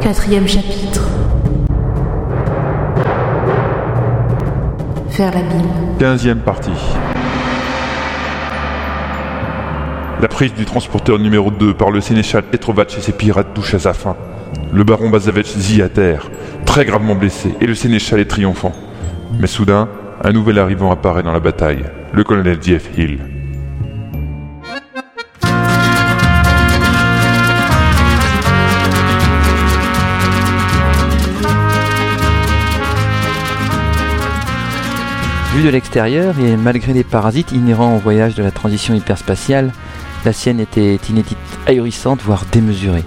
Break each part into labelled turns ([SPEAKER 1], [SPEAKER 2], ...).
[SPEAKER 1] Quatrième chapitre. Faire la bile.
[SPEAKER 2] Quinzième partie. La prise du transporteur numéro 2 par le sénéchal Petrovac et ses pirates touche à sa fin. Le baron Bazavec zit à terre, très gravement blessé, et le sénéchal est triomphant. Mais soudain, un nouvel arrivant apparaît dans la bataille, le colonel Jeff Hill.
[SPEAKER 3] De l'extérieur et malgré les parasites inhérents au voyage de la transition hyperspatiale, la sienne était inédite, ahurissante, voire démesurée.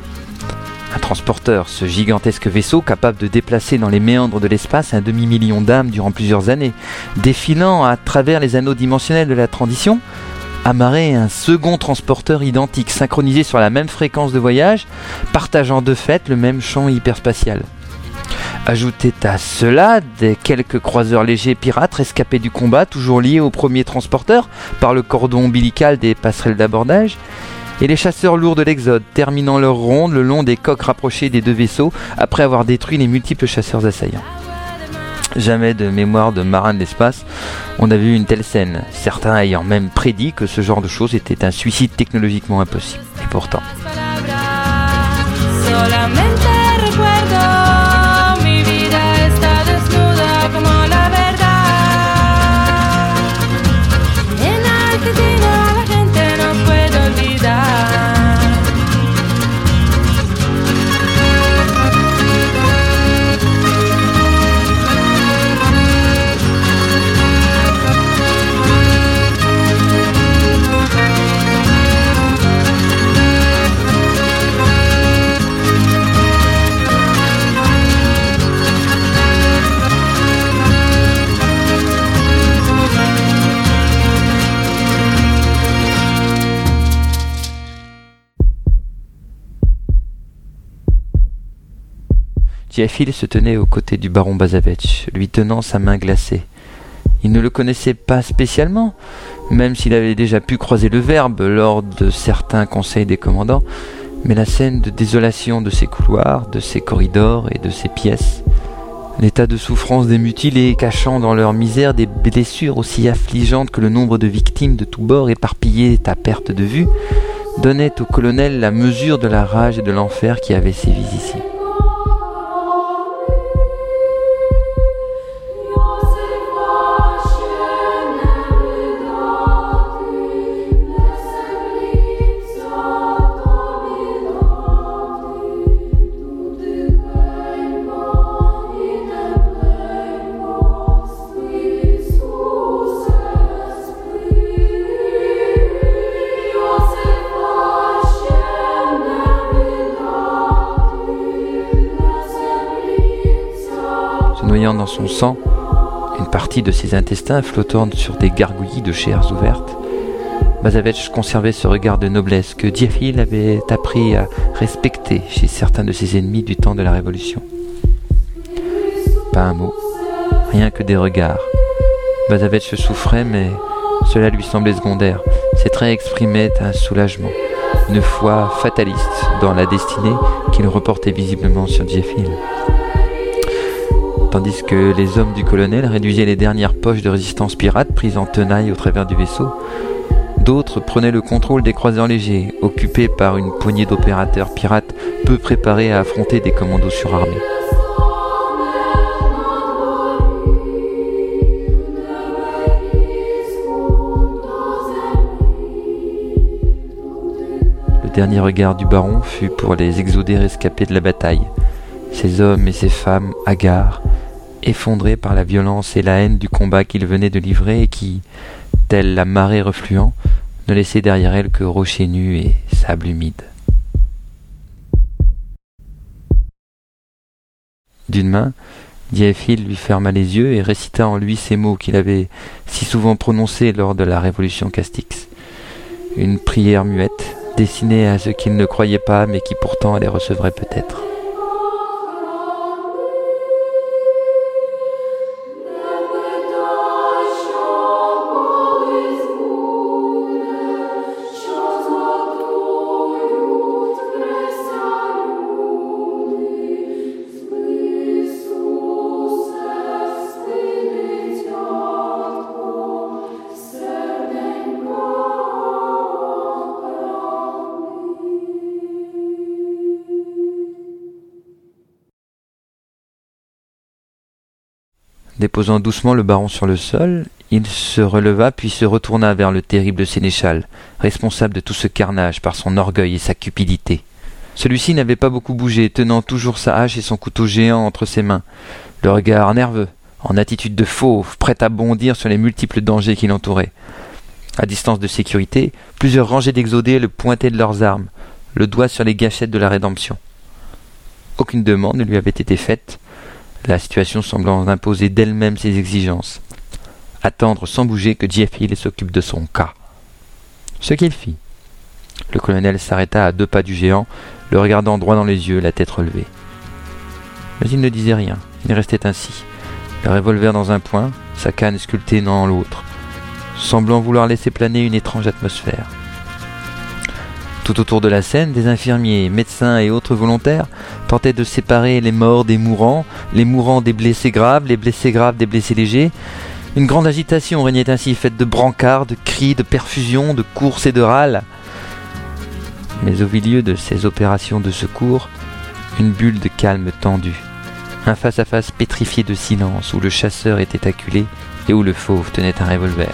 [SPEAKER 3] Un transporteur, ce gigantesque vaisseau capable de déplacer dans les méandres de l'espace un demi-million d'âmes durant plusieurs années, défilant à travers les anneaux dimensionnels de la transition, amarrait un second transporteur identique, synchronisé sur la même fréquence de voyage, partageant de fait le même champ hyperspatial. Ajoutez à cela des quelques croiseurs légers pirates rescapés du combat, toujours liés au premier transporteur par le cordon ombilical des passerelles d'abordage, et les chasseurs lourds de l'Exode, terminant leur ronde le long des coques rapprochées des deux vaisseaux après avoir détruit les multiples chasseurs assaillants. Jamais de mémoire de marin de l'espace, on a vu une telle scène, certains ayant même prédit que ce genre de choses était un suicide technologiquement impossible. Et pourtant. Hill se tenait aux côtés du baron Bazavech, lui tenant sa main glacée. Il ne le connaissait pas spécialement, même s'il avait déjà pu croiser le verbe lors de certains conseils des commandants, mais la scène de désolation de ces couloirs, de ces corridors et de ces pièces, l'état de souffrance des mutilés cachant dans leur misère des blessures aussi affligeantes que le nombre de victimes de tous bords éparpillées à perte de vue, donnait au colonel la mesure de la rage et de l'enfer qui avait sévi ici. Noyant dans son sang, une partie de ses intestins flottant sur des gargouillis de chairs ouvertes. Bazavech conservait ce regard de noblesse que Diafil avait appris à respecter chez certains de ses ennemis du temps de la Révolution. Pas un mot, rien que des regards. Bazavech souffrait, mais cela lui semblait secondaire. Ses traits exprimaient un soulagement, une foi fataliste dans la destinée qu'il reportait visiblement sur Diafil tandis que les hommes du colonel réduisaient les dernières poches de résistance pirate prises en tenaille au travers du vaisseau. D'autres prenaient le contrôle des croiseurs légers, occupés par une poignée d'opérateurs pirates peu préparés à affronter des commandos surarmés. Le dernier regard du baron fut pour les exodés rescapés de la bataille, ces hommes et ces femmes hagards, effondrés par la violence et la haine du combat qu'ils venaient de livrer et qui, telle la marée refluant, ne laissaient derrière elle que rochers nus et sable humide. D'une main, Diéphile lui ferma les yeux et récita en lui ces mots qu'il avait si souvent prononcés lors de la révolution Castix. Une prière muette, destinée à ceux qu'il ne croyait pas mais qui pourtant les recevraient peut-être. Déposant doucement le baron sur le sol, il se releva puis se retourna vers le terrible sénéchal, responsable de tout ce carnage par son orgueil et sa cupidité. Celui-ci n'avait pas beaucoup bougé, tenant toujours sa hache et son couteau géant entre ses mains, le regard nerveux, en attitude de fauve, prêt à bondir sur les multiples dangers qui l'entouraient. À distance de sécurité, plusieurs rangées d'exodés le pointaient de leurs armes, le doigt sur les gâchettes de la rédemption. Aucune demande ne lui avait été faite, la situation semblant imposer d'elle-même ses exigences. Attendre sans bouger que Hill s'occupe de son cas. Ce qu'il fit. Le colonel s'arrêta à deux pas du géant, le regardant droit dans les yeux, la tête relevée. Mais il ne disait rien, il restait ainsi, le revolver dans un point, sa canne sculptée dans l'autre, semblant vouloir laisser planer une étrange atmosphère. Tout autour de la scène, des infirmiers, médecins et autres volontaires tentaient de séparer les morts des mourants, les mourants des blessés graves, les blessés graves des blessés légers. Une grande agitation régnait ainsi, faite de brancards, de cris, de perfusions, de courses et de râles. Mais au milieu de ces opérations de secours, une bulle de calme tendue, un face-à-face pétrifié de silence où le chasseur était acculé et où le fauve tenait un revolver.